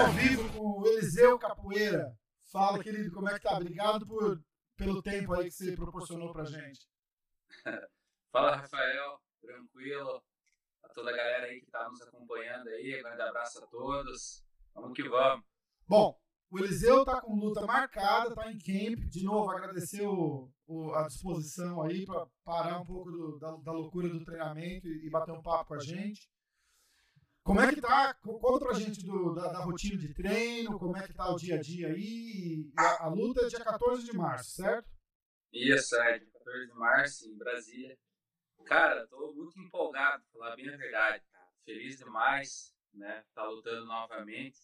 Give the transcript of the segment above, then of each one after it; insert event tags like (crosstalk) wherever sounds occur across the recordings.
ao vivo com o Eliseu Capoeira. Fala, querido, como é que tá? Obrigado por, pelo tempo aí que você proporcionou pra gente. (laughs) Fala, Rafael. Tranquilo. A toda a galera aí que tá nos acompanhando aí. Grande abraço a todos. Vamos que vamos. Bom, o Eliseu tá com luta marcada, tá em camp. De novo, agradecer o, o- a disposição aí para parar um pouco do- da, da loucura do treinamento e, e bater um papo com a gente. Como é que tá? Co- Conta pra gente do- da, da rotina de treino, como é que tá o dia a dia aí. A, a luta é dia 14 de março, certo? Isso, é, dia 14 de março, em Brasília. Cara, tô muito empolgado, pra falar bem a verdade. cara. Feliz demais, né? Tá lutando novamente.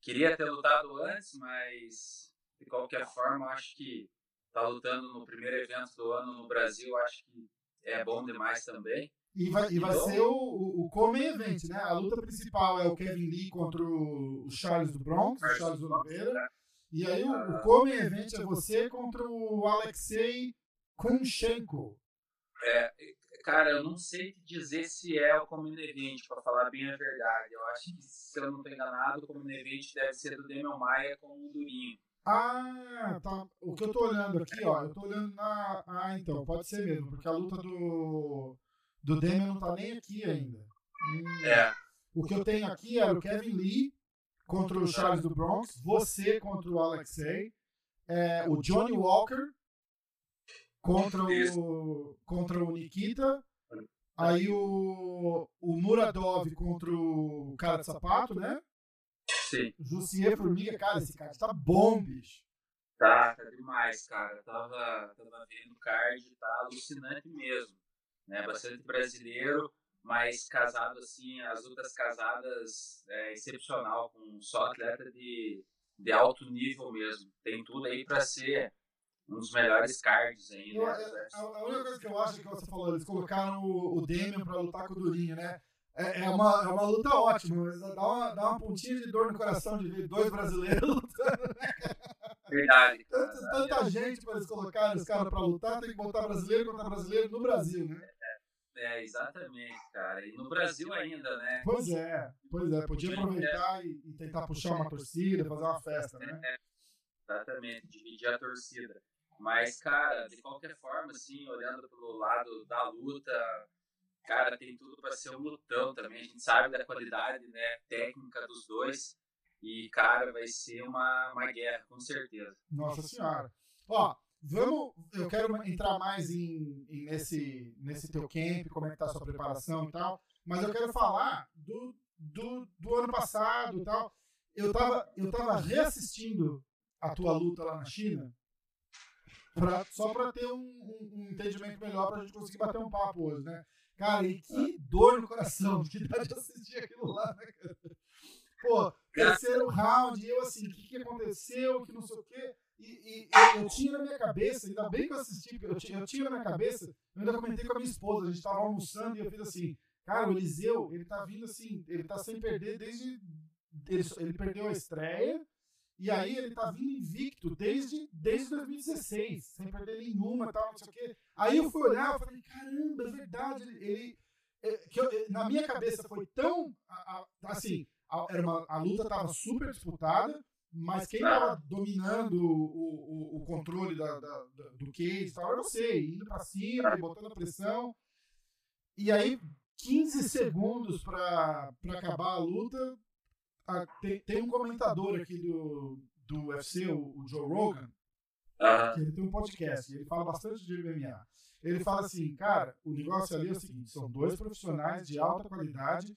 Queria ter lutado antes, mas de qualquer forma, acho que tá lutando no primeiro evento do ano no Brasil, acho que é bom demais também. E vai, e vai ser o, o, Come Event, né? A luta principal é o Kevin Lee contra o, Charles do Bronx, o Charles Oliveira. E aí o, o Come Event é você contra o Alexei Kunchenko. É, cara, eu não sei te dizer se é o Common Event, pra falar bem a verdade. Eu acho que, se eu não tô enganado, o Common Event deve ser do Demian Maia com o Durinho. Ah, tá. O que eu tô olhando aqui, ó, eu tô olhando na. Ah, então, pode ser mesmo, porque a luta do. Do Demian não tá nem aqui ainda. Hum. É, O que eu tenho aqui era o Kevin Lee contra o Charles do Bronx, você contra o Alexei, é, o Johnny Walker contra o, contra o Nikita, aí o, o Muradov contra o cara de sapato, né? sim. Jussier Formiga, cara, esse cara tá bom, bicho. Tá, tá demais, cara. Tava, tava vendo o card, tá alucinante mesmo. Né? Bastante brasileiro, mas casado assim, as lutas casadas é excepcional, com só atleta de, de alto nível mesmo. Tem tudo aí pra ser um dos melhores cards aí, Eu- né? a, a única coisa que eu acho que você falou, eles colocaram o, o Demian pra lutar com o Durinho, né? É, é uma, é uma luta ótima, mas dá uma, dá uma pontinha de dor no coração de ver dois brasileiros lutando. Verdade, Tanta, tanta gente pra eles colocarem os caras pra lutar, tem que botar brasileiro contra brasileiro no Brasil, né? É, exatamente, cara. E no Brasil ainda, né? Pois é, pois é. Podia aproveitar e, e tentar puxar uma torcida, fazer uma festa, né? Exatamente, dividir a torcida. Mas, cara, de qualquer forma, assim, olhando pelo lado da luta, cara, tem tudo para ser um lutão também. A gente sabe da qualidade né, técnica dos dois. E, cara, vai ser uma, uma guerra, com certeza. Nossa Senhora. Ó, vamos. Eu quero entrar mais em, em nesse, nesse teu camp, como é que tá a sua preparação e tal. Mas eu quero falar do, do, do ano passado e tal. Eu tava, eu tava reassistindo a tua luta lá na China. Pra- só pra ter um, um- um entendimento melhor pra gente conseguir bater um papo hoje, né? Cara, e que dor no coração que dá de assistir aquilo lá, né, cara? Pô, terceiro round, e eu assim, o que, que aconteceu, que não sei o quê. E, e eu, eu tinha na minha cabeça, ainda bem que eu assisti, porque eu tinha, eu tinha na minha cabeça, eu ainda comentei com a minha esposa, a gente tava almoçando e eu fiz assim, cara, o Eliseu, ele tá vindo assim, ele tá sem perder desde. Ele, ele perdeu a estreia, e aí ele tá vindo invicto desde, desde 2016, sem perder nenhuma e tal, não sei o quê. Aí eu fui olhar e falei, caramba, é verdade, ele. é, que eu- na minha cabeça foi tão. Assim, a, uma, a luta tava super disputada, mas quem tava dominando o, o, o controle da, da- do case e tal era você, indo pra cima, botando a pressão. E aí, 15 segundos pra acabar a luta, a- tem, tem um comentador aqui do, do UFC, o, o Joe Rogan, que ele tem um podcast, ele fala bastante de MMA. Ele fala assim, cara, o negócio ali é o seguinte, são dois profissionais de alta qualidade.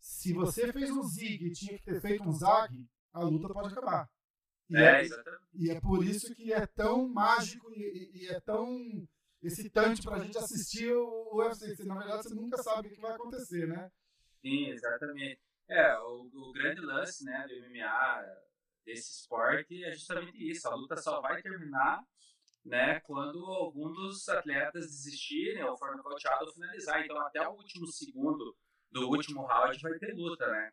Se você fez um zig e tinha que ter feito um zag, a luta pode acabar. E é, é, e é por isso que é tão mágico e, e é tão excitante pra gente assistir o UFC. Na verdade, você nunca sabe o que vai acontecer, né? Sim, exatamente. É, o, o grande lance né, do MMA, desse esporte, é justamente isso. A luta só vai terminar né, quando algum dos atletas desistirem ou for nocauteado ou finalizar. Então, até o último segundo do último round vai ter luta, né?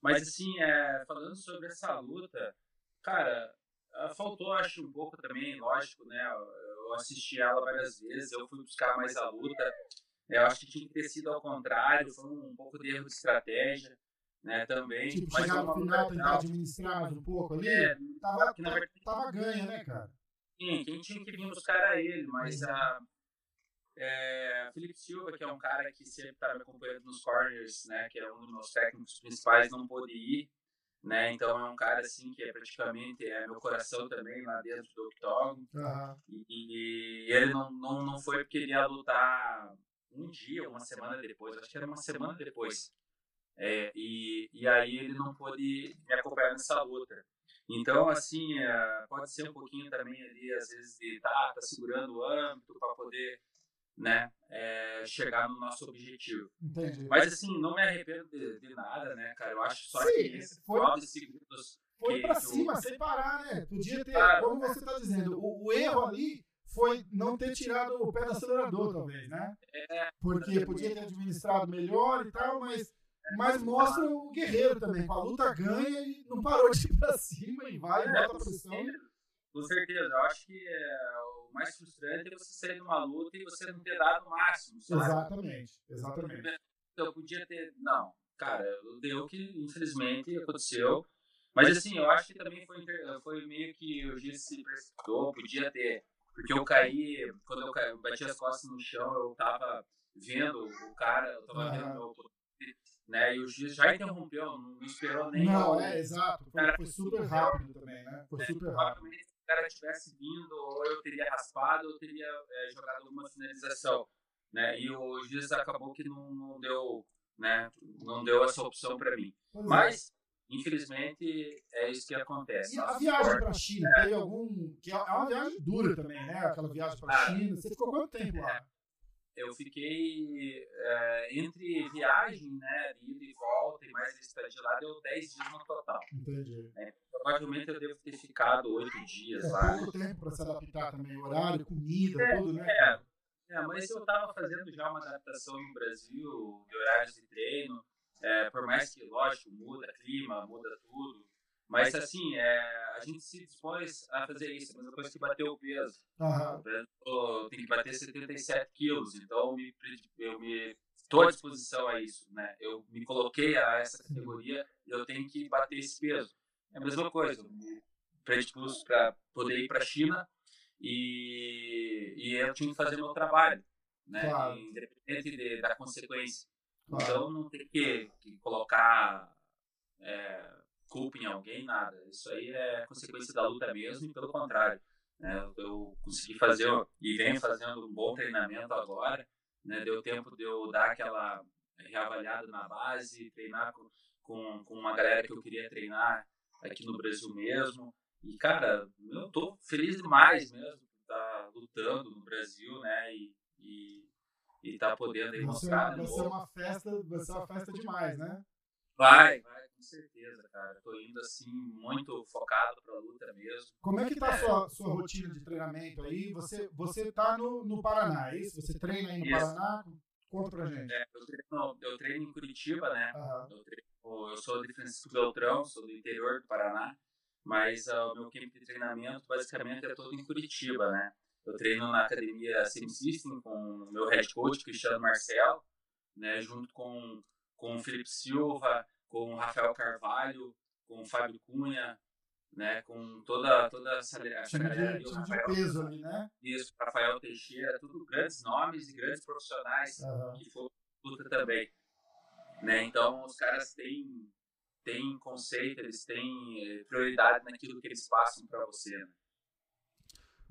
Mas, assim, é, falando sobre essa luta, cara, ah, faltou, acho, um pouco também, lógico, né? Eu assisti ela várias vezes, eu fui buscar mais a luta. Eu acho que tinha que ter sido ao contrário, foi um pouco de erro de estratégia, né, também. Tipo, mas chegar no final, tentar administrar mais um pouco ali, é, tava, que, verdade, tava ganha, né, cara? Sim, quem tinha que vir buscar era ele, mas a... É, Felipe Silva, que é um cara que sempre estava me acompanhando nos corners, né, que é um dos meus técnicos principais, não pôde ir, né, então é um cara assim que é praticamente é meu coração também lá dentro do octógono, uhum. e, e, ele não, não, não foi porque ele ia lutar um dia, uma semana depois, acho que era uma semana depois, é, e, e aí ele não pôde me acompanhar nessa luta. Então, assim, é, pode ser um pouquinho também ali, às vezes, de tá, tá segurando o âmbito para poder né, é, chegar no nosso objetivo. Entendi. Mas, assim, não me arrependo de, de nada, né, cara? Eu acho só Sim, que esses foi, 9 segundos. Foi para cima, sem parar, né? Podia ter, ah, como você está dizendo, o, o erro ali foi não ter tirado o pé do acelerador, talvez, né? É, Porque podia ter administrado melhor e tal, mas mas mostra o guerreiro também. Com a luta ganha e não parou de ir pra cima e vai, bota pressão. Com certeza, eu acho que é, o mais frustrante é você sair numa luta e você não ter dado o máximo. Sabe? Exatamente, exatamente. Então, eu podia ter. Não, cara, deu que infelizmente aconteceu. Mas assim, eu acho que também foi, foi meio que o Giz se precipitou, podia ter. Porque eu caí, quando eu, caí, eu bati as costas no chão, eu tava vendo o cara, eu tava vendo meu né? E o juiz já interrompeu, não esperou nem. Não, é, exato. Foi, foi super rápido também, né? Foi é, super rápido. Se o cara tivesse vindo, ou eu teria raspado, ou eu teria é, jogado alguma finalização. Né? E o juiz acabou que não, não deu, né? Não deu essa opção para mim. Pois é. Mas, é. infelizmente, é isso que acontece. E a viagem para a China, é. teve algum. que é uma viagem dura também, né? Aquela viagem para a ah, China. Você ficou quanto tempo lá? Eu fiquei é, entre viagem, né, ida e volta, e mais estadia lá, deu 10 dias no total. Entendi. É, provavelmente eu devo ter ficado 8 dias é, lá. pouco tempo para se adaptar também, horário, comida, é, tudo, né? É, é, mas eu estava fazendo já uma adaptação no Brasil, de horários de treino, é, por mais que, lógico, muda clima, muda tudo, mas assim, é, a gente se dispôs a fazer isso, mas depois que bateu o peso. Uhum. Tem que bater 77 quilos, então eu me, eu me estou à disposição a isso, né? Eu me coloquei a essa categoria e eu tenho que bater esse peso. É a mesma coisa, eu me predispus para poder ir para a China e, e eu tinha que fazer meu trabalho, né? Claro. Independente de, da consequência. Claro. Então não tem que, que colocar é, culpa em alguém, nada. Isso aí é consequência da luta mesmo e pelo contrário. Né, eu consegui fazer e venho fazendo um bom treinamento agora. Né, deu tempo de eu dar aquela reavaliada na base, treinar com, com, com uma galera que eu queria treinar aqui no Brasil mesmo. E, cara, eu tô feliz demais mesmo por estar lutando no Brasil, né? E, e, e tá podendo aí mostrar. Vai ser uma festa, vai ser uma festa demais, né? Vai, vai, com certeza, cara. Tô indo assim, muito focado pra luta mesmo. Como é que tá a sua, sua rotina de treinamento aí? Você, você tá no, no Paraná, é isso? Você treina aí no isso. Paraná? Conta pra gente. É, eu, treino, eu treino em Curitiba, né? Uhum. Eu, treino, eu sou de Francisco Beltrão, sou do interior do Paraná, mas uh, o meu campo de treinamento basicamente é todo em Curitiba, né? Eu treino na academia Sim System com o meu head coach, Cristiano Marcelo, né? Junto com com o Felipe Silva, com o Rafael Carvalho, com o Fábio Cunha, né, com toda, toda essa, essa galera ali, o Rafael, peso ali, né? Isso, Rafael Teixeira, tudo grandes nomes e grandes profissionais uhum. que foram luta também. Né? Então, os caras têm, têm conceito, eles têm eh, prioridade naquilo que eles passam para você. Né?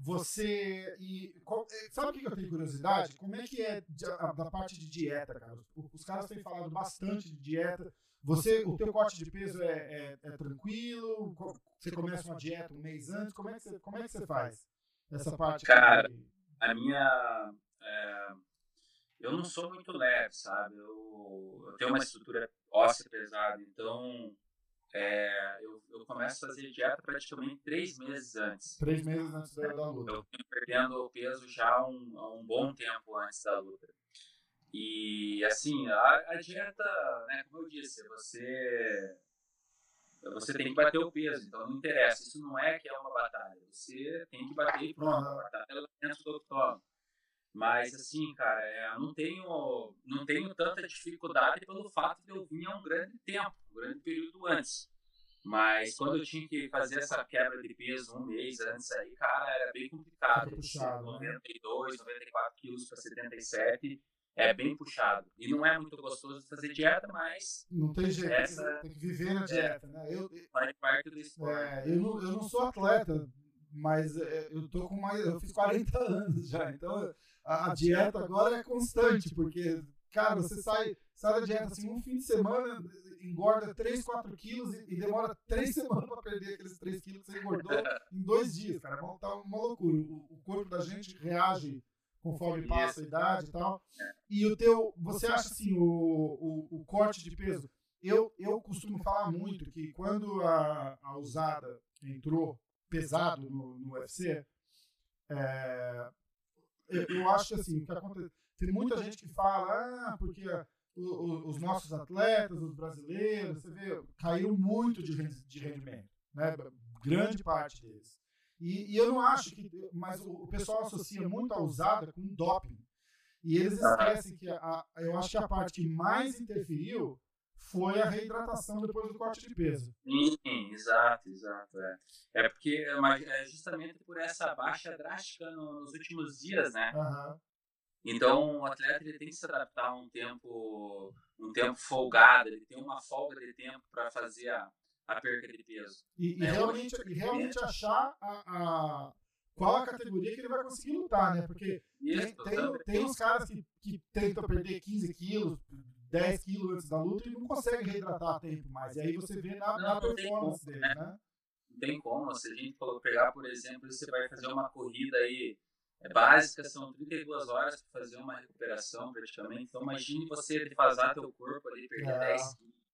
Você. E, qual, é, sabe o que eu tenho curiosidade? Como é que é da parte de dieta, cara? Os caras têm falado bastante de dieta. Você, o teu corte de peso é, é, é, tranquilo? Você começa uma dieta um mês antes? Como é que você, como é que você faz essa parte? Cara, a minha... É, eu não sou muito leve, sabe? Eu, eu tenho uma estrutura óssea pesada, então é, eu, eu, começo a fazer dieta praticamente três meses antes. Três meses antes da, da luta. Eu venho perdendo peso já há um, há um bom tempo antes da luta. E assim, a, a, dieta, né, como eu disse, você você tem que bater o peso, então não interessa. Isso não é que é uma batalha. Você tem que bater e pronto. A batalha é dentro do octógono. Mas assim, cara, é, não tenho não tenho tanta dificuldade pelo fato de eu vir há um grande tempo, um grande período antes. Mas quando eu tinha que fazer essa quebra de peso um mês antes aí, cara, era bem complicado. Puxado, 92, 94 quilos para 77 é bem puxado. E não é muito gostoso fazer dieta, mas. Não tem jeito, essa, tem que viver na dieta, é, né? Eu, faz parte do esporte. É, eu, não, eu não sou atleta, mas é, eu tô com mais. Eu fiz 40 (laughs) anos já, então a, a dieta agora é constante, porque, cara, você sai, sai da dieta assim, um fim de semana, engorda 3, 4 quilos e, e demora 3 (laughs) semanas para perder aqueles 3 quilos que você engordou (laughs) em dois dias, cara. Tá uma loucura. O, o corpo da gente reage conforme passa a idade e tal. E o teu, você acha assim, o, o, o corte de peso? Eu, eu costumo falar muito que quando a, a usada entrou pesado no, no UFC, é, eu, acho que assim, o que acontece, tem muita gente que fala, ah, porque os nossos atletas, os brasileiros, você vê, caiu muito de, de rendimento, né? Grande parte deles. E, e, eu não acho que. Mas o, o, pessoal associa muito a usada com doping. E eles esquecem que a, eu acho que a parte que mais interferiu foi a reidratação depois do corte de peso. Sim, exato, exato. É, é porque é justamente por essa baixa drástica nos últimos dias, né? Uhum. Então o atleta ele tem que se adaptar a um tempo, um tempo folgado, ele tem uma folga de tempo para fazer a, a perca de peso. E, e é, realmente, e realmente achar a, a, qual a categoria que ele vai conseguir lutar, né? Porque Isso, tem, tem, tem uns caras que, que tentam perder 15 quilos, 10 quilos antes da luta e não conseguem reidratar a tempo mais. E aí você vê na, não, na performance dele, né? né? Não tem como. Se a gente pegar, por exemplo, você vai fazer uma corrida aí é básica, são 32 horas para fazer uma recuperação praticamente. Então imagine você defasar teu corpo ali, perder é.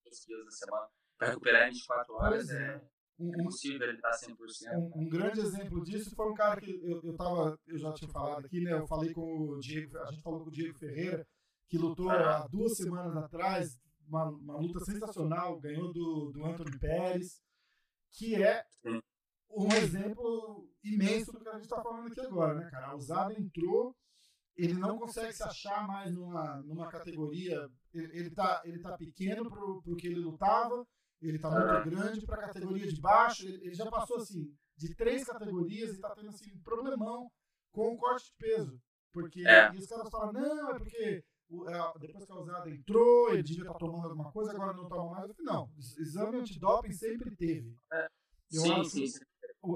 10 quilos na semana para recuperar em 24 horas é, é impossível ele estar 100%. Um, um, grande exemplo disso foi um cara que eu, eu, tava, eu já tinha falado aqui, né? Eu falei com o Diego, a gente falou com o Diego Ferreira, que lutou há duas semanas atrás, uma, uma luta sensacional, ganhou do, do Anthony Pérez, que é um exemplo imenso do que a gente está falando aqui agora, né, cara? A usada entrou, ele não consegue se achar mais numa, numa categoria, ele, ele, tá, ele tá pequeno para o que ele lutava, ele está muito grande para a categoria de baixo. Ele, ele, já passou assim de três categorias e está tendo assim um problemão com o corte de peso. Porque é. e os caras falam, não, é porque é, depois que a usada entrou, ele devia estar tá tomando alguma coisa, agora não toma mais. Eu falei, não, exame antidoping sempre teve. É. Eu sim, acho sim,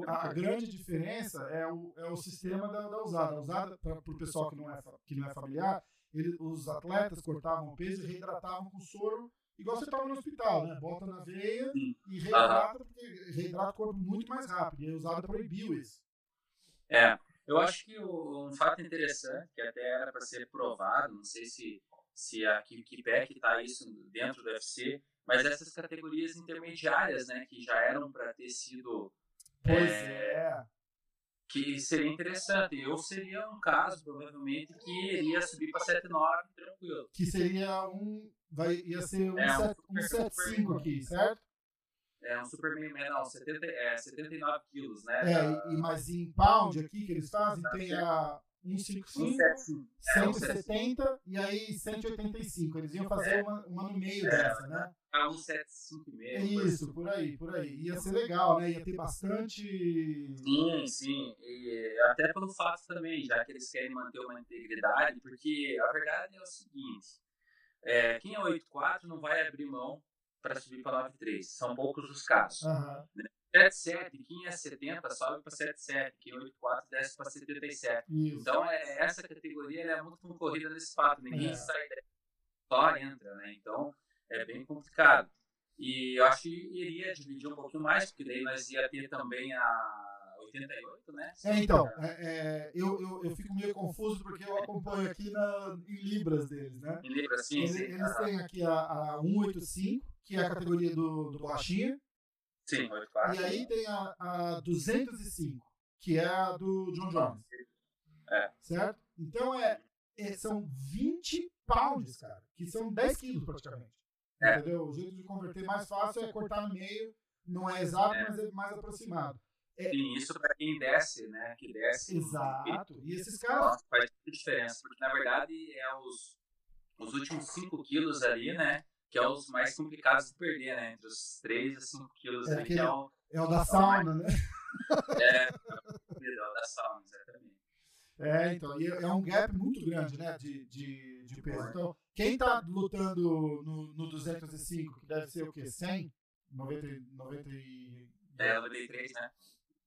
a, grande diferença é o, é o sistema da, da usada. A usada, para o pessoal que não é, que não é familiar, ele, os atletas cortavam o peso e reidratavam com soro igual você toma no hospital, né? Bota na veia e reidrata, porque reidrata o corpo muito mais rápido. E a usada proibiu isso. É, eu acho que um fato interessante, que até era para ser provado, não sei se, se a Kipek está isso dentro do UFC, mas essas categorias intermediárias, né, que já eram para ter sido. Pois é, é. Que seria interessante. Eu seria um caso, provavelmente, que iria subir para 7,9 tranquilo. Que seria um vai, ia ser um, é, set, um 75 aqui, certo? É um super não, 70, é, 79 quilos, né? É, e, mas em pound aqui que eles fazem, tem a 155, 170 e aí 185. Eles iam fazer é. uma, uma no meio é. dessa, né? A 175 mesmo. Isso, por aí, por aí. Ia ser legal, né? Ia ter bastante. Sim, sim. E até pelo fato também, já que eles querem manter uma integridade, porque a verdade é o seguinte é, quem é 8.4 não vai abrir mão para subir para 9.3. São poucos os casos. Uhum. 7.7, quem é 70 sobe para 7.7, quem é 8.4 desce para 77. Isso. Então, é, essa categoria é muito concorrida nesse fato. Ninguém é. sai só entra, né? Então, é bem complicado. E eu acho que iria dividir um pouquinho mais, porque daí nós ia ter também a 88, né? É, então, é, é, eu, eu, eu fico meio confuso porque eu acompanho aqui na, em Libras deles, né? Em Libras, sim. Eles, sim. eles têm aqui a, a 185, que é a categoria do, do Borrachinha. Sim, 84. E aí tem a, a 205, que é a do John Jones. É. Certo? Então é, é, são 20 pounds, cara, que são 10 quilos praticamente. É. Entendeu? O jeito de converter mais fácil é cortar no meio, não é exato, É. mas é mais aproximado. Sim, isso para quem desce, né? Que desce. Exato. E esses caras. Nossa, faz muita diferença, porque na verdade é os, os últimos 5 quilos ali, né? Que é os mais complicados de perder, né? Entre os 3 e 5 quilos É ali, que é o, É o da sauna, né? é, o melhor da sauna, exatamente. É, então, e é um gap muito grande, né, de, de, de peso. Então, quem tá lutando no, no 205, que deve ser o quê? 100? 90, e- 90 e... É, o 93, né?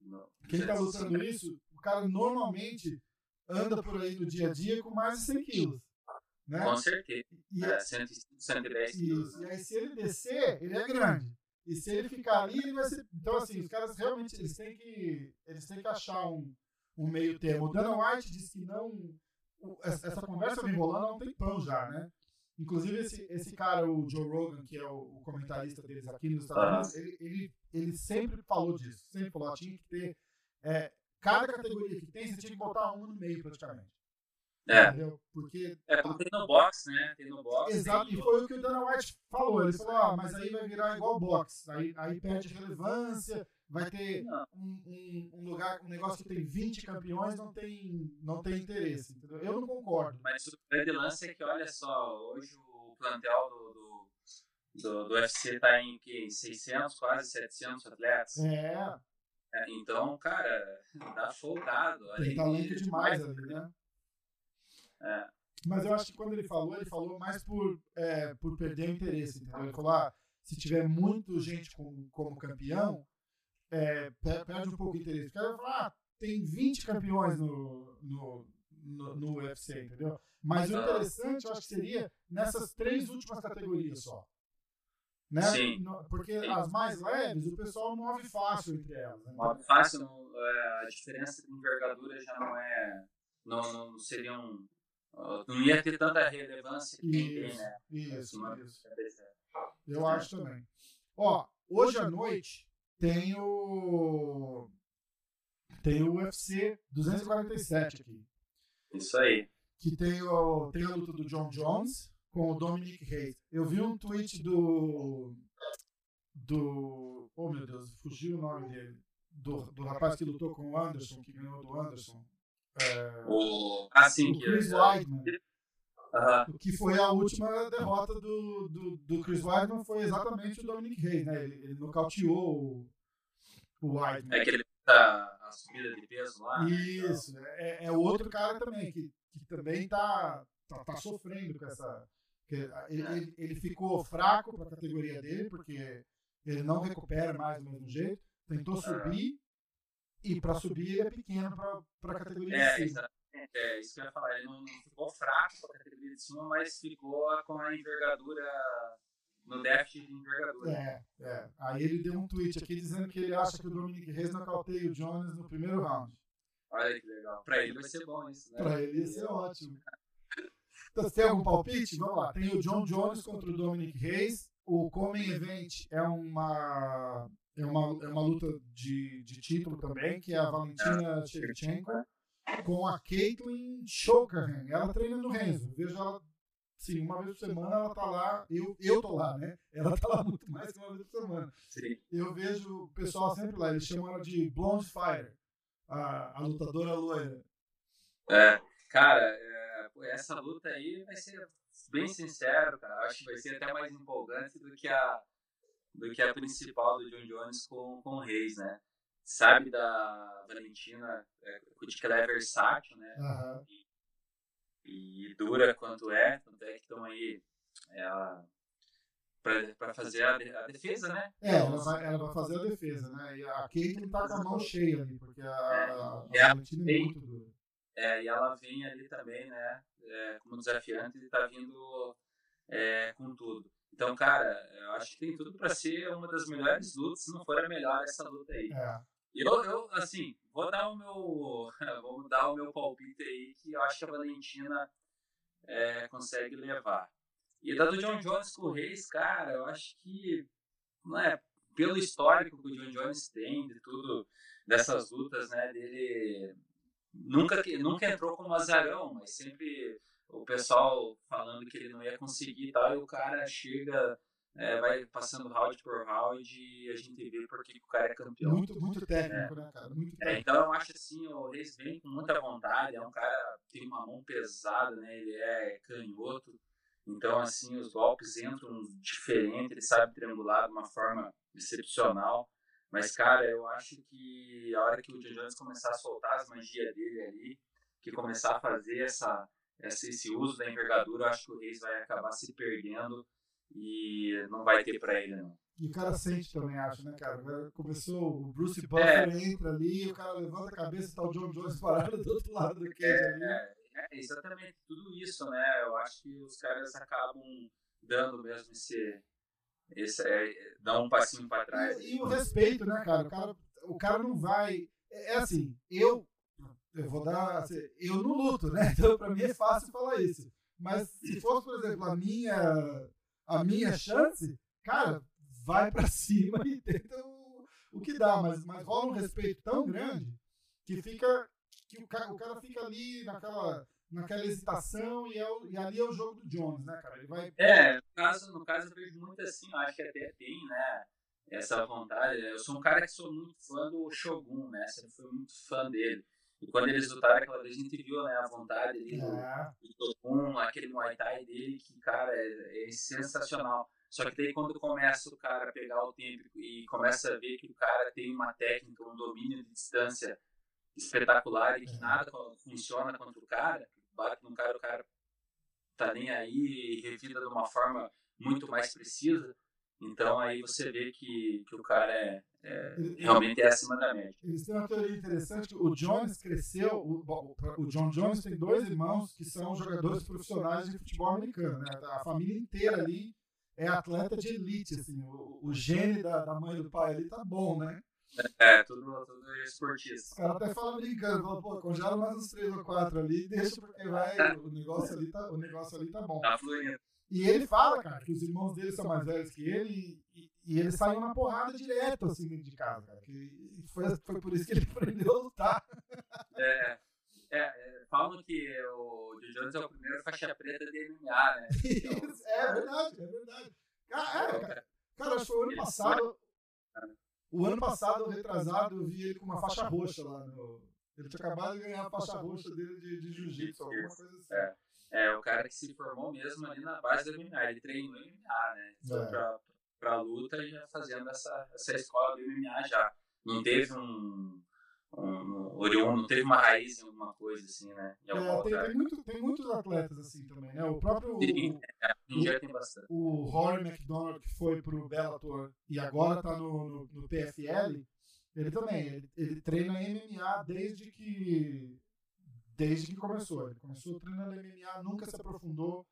No- Quem tá lutando isso, o cara normalmente anda por aí no dia a dia com mais de 100 quilos, né? Com certeza. E, É, 105, 110 quilos. e aí se ele descer, ele é grande. E se ele ficar ali, ele vai ser... Então, assim, os caras realmente, eles têm que, eles têm que achar um, um meio termo. O Dana White disse que não... Essa, essa conversa vem rolando há um tempão já, né? Inclusive, esse, esse cara, o Joe Rogan, que é o, o comentarista deles aqui nos Estados Unidos, ele, ele, ele sempre falou disso. Sempre falou, ó, tinha que ter... é, cada categoria que tem, você tinha que botar um no meio, praticamente. É, Entendeu? Porque é como tem no box, né? Tem no box. Exato, e foi o que o Dana White falou. Ele falou, ah, mas aí vai virar igual boxe. Aí, aí perde relevância, vai ter Não, um, um, um lugar, um negócio que tem 20 campeões, não tem, não tem interesse. Entendeu? Eu não concordo. Mas o grande lance é que, olha só, hoje o plantel do, do, do, do UFC tá em que, 600, quase 700 atletas. É, É, então, cara, dá (laughs) folgado. tem talento demais ali, né? É. Mas eu acho que quando ele falou, ele falou mais por, é, por perder o interesse. Entendeu? Ele falou, ah, se tiver muito gente como, como campeão, é, per- perde um pouco o interesse. O cara vai falar, ah, tem 20 campeões no, no, no, no UFC, entendeu? Mas o interessante, eu acho que seria nessas três últimas categorias só. Né? Sim. Porque as mais leves, o pessoal move fácil entre elas. né? Uma fácil, não- é, a diferença de envergadura já não é. Não, não seria um. uh, Não ia ter tanta relevância que tem, tem, Isso, né? isso, isso. Eu acho também. Ó, hoje à noite tem o. Tem o UFC 247 aqui. Isso aí. Que tem, o, tem a luta do John Jones com o Dominic Reis. Eu vi um tweet do. Do. Oh meu Deus, fugiu o nome dele. Do, do rapaz que lutou com o Anderson, que ganhou do Anderson. É, O, assim, o. Chris Weidman. Aham. O que foi a última derrota do, do, do Chris Weidman foi exatamente o Dominic Reis, né? Ele, ele nocauteou o, o Weidman. É que ele tá a subida de peso lá. né? Isso, é, é o outro cara também, que, que também tá, tá, tá sofrendo com essa. ele, ele, ele ficou fraco para a categoria dele, porque ele não recupera mais do mesmo jeito. Tentou subir, e para subir ele é pequeno para a categoria É, de cima. exatamente. É isso que eu ia falar. Ele não, não ficou fraco com a categoria de cima, mas ficou com a envergadura. No déficit de envergadura. É, é. Aí ele deu um tweet aqui dizendo que ele acha que o Dominic Reis nocauteia o Jones no primeiro round. Olha que legal. Pra ele vai ser bom isso, né? Pra ele ia ser ótimo. Então, você tem algum palpite? Vamos lá. Tem o John Jones contra o Dominic Reis. O Coming Event é uma, é uma, é uma luta de, de título também, que é a Valentina Shevchenko com a Caitlyn Shokahan. Ela treina no Renzo. Vejo ela, sim, uma vez por semana ela tá lá. Eu, eu tô lá, né? Ela tá lá muito mais que uma vez por semana. Sim. Eu vejo o pessoal sempre lá. Eles chamam ela de Blonde Fire, a, a lutadora loira. É, cara, é, essa luta aí vai ser bem sincero, cara. Acho que vai ser até mais empolgante do que a do que a principal do John Jones com, com o Reis, né? Sabe da Valentina, é, que ela é versátil, né? Aham. E dura quanto é, tanto é que estão aí ela para fazer a, a defesa, né? É, ela vai, ela vai fazer a defesa, né? E a Caitlyn tá com a mão cheia ali, porque a, a, É, a Valentina é muito dura. É, e ela vem ali também, né, é, como desafiante e tá vindo é, com tudo. Então, cara, eu acho que tem tudo para ser uma das melhores lutas, se não for a melhor essa luta aí. É. Eu, eu, assim, vou dar o meu, (laughs) vou dar o meu palpite aí que eu acho que a Valentina é, consegue levar. E da do John Jones com o Reis, cara, eu acho que, não é, pelo histórico que o John Jones tem, de tudo, dessas lutas, né, dele nunca, nunca entrou como azarão, mas sempre o pessoal falando que ele não ia conseguir e tal, e o cara chega, é, vai passando round por round e a gente vê porque o cara é campeão. Muito, muito técnico, é. né, cara? Muito técnico. É, então eu acho assim, o Reis vem com muita vontade, é um cara que tem uma mão pesada, né? Ele é canhoto. Então, assim, os golpes entram diferente, ele sabe triangular de uma forma excepcional. Mas, cara, eu acho que a hora que o John Jones começar a soltar as magias dele ali, que começar a fazer essa, essa, esse uso da envergadura, eu acho que o Reis vai acabar se perdendo e não vai ter para ele, não. E o cara sente também, acho, né, cara? Começou o Bruce é. Buffer é. entra ali, o cara levanta a cabeça e tá o John Jones (laughs) parado do outro lado do cage é, ali. É, é, exatamente tudo isso, né? Eu acho que os caras acabam dando mesmo esse. esse é, dá um passinho para trás. E, e, o respeito, né, cara? O cara, o cara não vai. É, é assim, eu. Eu vou dar. Assim, eu não luto, né? (laughs) Então, pra mim é fácil falar isso. Mas se fosse, por exemplo, a minha a minha chance, cara, vai para (laughs) cima e tenta o, o que dá, mas, mas rola um respeito tão grande que fica que o cara, o cara fica ali naquela naquela hesitação e, é o, e ali é o jogo do Jones, né, cara? Ele vai... É, no caso, no caso eu vejo muito assim, eu acho que até tem, né, essa vontade. Eu sou um cara que sou muito fã do Shogun, né, sempre fui muito fã dele. E quando eles lutaram aquela vez, a gente viu né, a vontade ali do, é. do Tokun, aquele Muay Thai dele, que, cara, é, é, sensacional. Só que daí quando começa o cara a pegar o tempo e começa a ver que o cara tem uma técnica, um domínio de distância espetacular e que nada funciona contra o cara, bate no cara, o cara tá nem aí e revida de uma forma muito mais precisa, então aí você vê que, que o cara é, é realmente é acima da média. Eles têm uma teoria interessante. O Jones cresceu. O, o John Jones tem dois irmãos que são jogadores profissionais de futebol americano. Né? A família inteira ali é atleta de elite. Assim, o, o gene da, da mãe e do pai ali tá bom, né? É, tudo, tudo esportista. Os caras até falam brincando, falam, pô, congela mais uns três ou quatro ali, deixa porque vai, o negócio ali tá, o negócio ali tá bom. Tá fluindo. E ele fala, cara, que os irmãos dele são mais velhos que ele e, e ele saiu na porrada direto, assim, dentro de casa, cara. Que (laughs) foi, foi por isso que ele aprendeu a lutar. É, é, é falam que o Joe Jones é o primeiro faixa preta de MMA, né? Então, (laughs) isso, é verdade, é verdade. Cara, é, cara, cara acho que foi o ano passado. O ano passado, retrasado, eu vi ele com uma faixa roxa lá no. Ele tinha acabado de ganhar a faixa roxa dele de, de jiu-jitsu, alguma coisa assim. É. É, o cara que se formou mesmo ali na base do MMA. Ele treinou MMA, né? Foi é. pra, pra luta e já fazendo essa, essa escola do MMA já. Não teve um. Um, um, não teve uma raiz em alguma coisa assim, né? É, tem, tem, muito, tem muitos atletas assim também, né? O próprio. Sim, é, tem bastante. O Rory McDonald, que foi pro Bellator e agora tá no, no, no PFL, ele também. Ele, ele treina MMA desde que desde que começou. Ele começou treinando MMA, nunca se aprofundou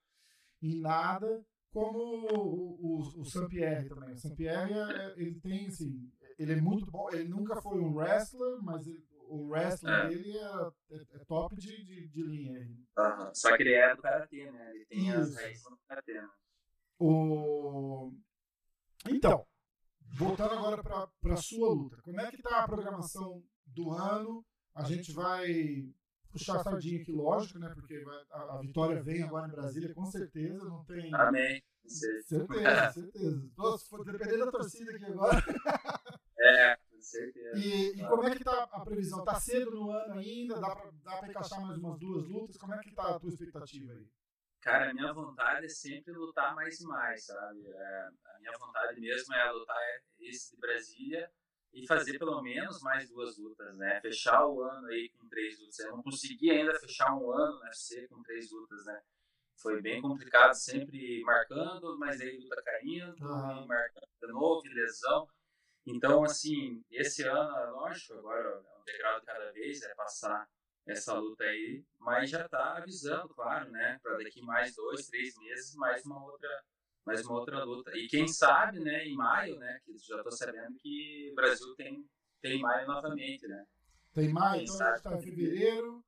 em nada, como o, o, o Saint-Pierre também. O Saint-Pierre, é, ele tem, assim, ele é muito bom, ele nunca foi um wrestler, mas ele, o wrestling é. dele é, é, é, top de, de, de linha. Uhum. Só que ele é do Karatê, né? Ele tem Isso. as raízes do Karatê, né? O... Então, voltando agora para a sua luta, como é que está a programação do ano? A gente vai puxar a sardinha aqui, lógico, né? Porque a, a, vitória vem agora em Brasília, com certeza, não tem. Amém. Certeza, certeza. Nossa, for depender da torcida aqui agora. É, com certeza. E, e como é que tá a previsão? Tá cedo no ano ainda? Dá pra, dá pra encaixar mais umas duas lutas? Como é que tá a tua expectativa aí? Cara, a minha vontade é sempre lutar mais e mais, sabe? É, a minha vontade mesmo é lutar esse de Brasília e fazer pelo menos mais duas lutas, né? Fechar o ano aí com três lutas. Eu não consegui ainda fechar um ano na UFC com três lutas, né? Foi bem complicado, sempre marcando, mas aí luta caindo, uhum. marcando de novo, lesão. Então, assim, esse ano, é lógico, agora é um degrau de cada vez, é passar essa luta aí, mas já está avisando, claro, né? Para daqui mais dois, três meses, mais uma outra mais uma outra luta. E quem sabe, né, em maio, né, que já estou sabendo que o Brasil tem, tem maio novamente, né? Tem maio, então a gente está em fevereiro,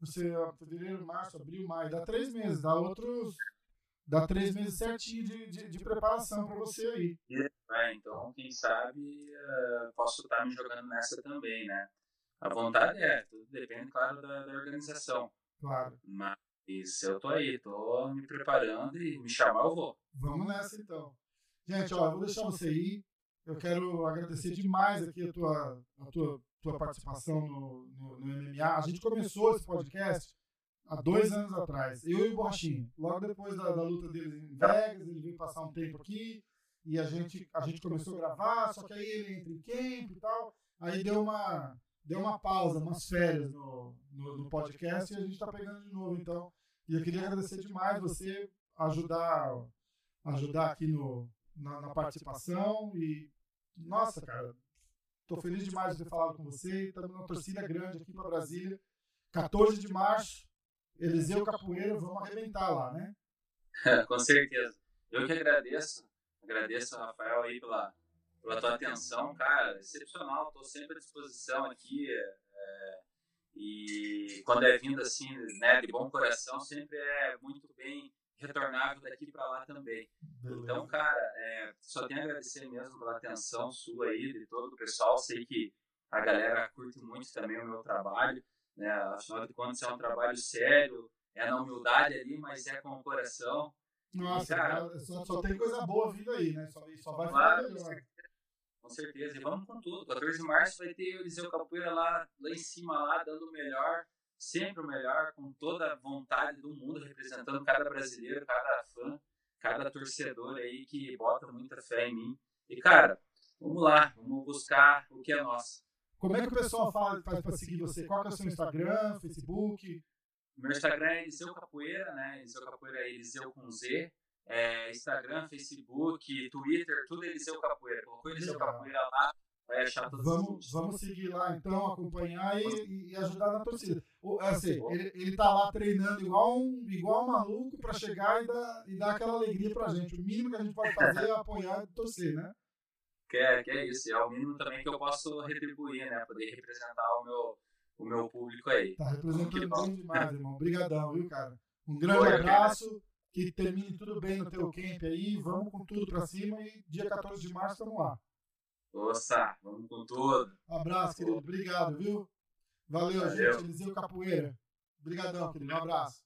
você, fevereiro, março, abril, maio, dá três meses, dá outros, dá três meses certinho de, de, de preparação para você aí. É, então, quem sabe, uh, posso estar me jogando nessa também, né? A vontade é, tudo depende, claro, da, da organização. Claro. Mas eu tô aí, tô me preparando e me chamar eu vou. Vamos nessa então. Gente, ó, eu vou deixar você ir. Eu quero agradecer demais aqui a tua, a tua, tua participação no, no, no MMA. A gente começou esse podcast há dois anos atrás, eu e o Borrachinho. Logo depois da, da luta deles em Vegas, ele veio passar um tempo aqui e a gente, a gente começou a gravar, só que aí ele entra em camp e tal. Aí deu uma, deu uma pausa, umas férias no, no, no podcast e a gente está pegando de novo, então. E eu queria agradecer demais você ajudar, ajudar aqui no, na, na participação e, nossa, cara, estou feliz demais de ter falado com você. Estamos numa torcida grande aqui para Brasília. 14 de março, Eliseu Capoeira, vamos arrebentar lá, né? (laughs) com certeza. Eu que agradeço. Agradeço, Rafael, aí pela, pela tua atenção, cara, excepcional, estou sempre à disposição aqui. É, e quando é vindo assim, né, de bom coração, sempre é muito bem retornável daqui para lá também. Então, cara, é, só tenho a agradecer mesmo pela atenção sua aí, de todo o pessoal. Sei que a galera curte muito também o meu trabalho, né? Afinal de contas, é um trabalho sério, é na humildade ali, mas é com o coração. Nossa, cara, só, só, tem coisa boa vindo aí, né? Só, só vai claro, ficar melhor. Com certeza, e vamos com tudo. 14 de março vai ter o Eliseu Capoeira lá, lá em cima, lá, dando o melhor, sempre o melhor, com toda a vontade do mundo, representando cada brasileiro, cada fã, cada torcedor aí que bota muita fé em mim. E, cara, vamos lá, vamos buscar o que é nosso. Como é que o pessoal faz, faz para seguir você? Qual é o seu Instagram, Facebook? Meu Instagram é Eliseu Capoeira, né? Eliseu Capoeira é Eliseu com Z. É, Instagram, Facebook, Twitter, tudo Eliseu Capoeira. Colocou Eliseu Capoeira lá, vai achar todos vamos, Vamos seguir lá então, acompanhar e, e ajudar na torcida. O, assim, ele, ele tá lá treinando igual um, igual um maluco para chegar e dar, e dar aquela alegria pra gente. O mínimo que a gente pode fazer é apoiar e torcer, né? Que é, que é isso, é o mínimo também que eu posso retribuir, né? Poder representar o meu, o meu público aí. Tá representando bem demais, irmão. Obrigadão, viu, cara? Um grande abraço, que termine tudo bem no teu camp aí, vamos com tudo pra cima e dia 14 de março estamos lá. Nossa, vamos com tudo. Um abraço, querido. Obrigado, viu? Valeu, Valeu. gente. Eliseu Capoeira. Obrigadão, querido. Um abraço.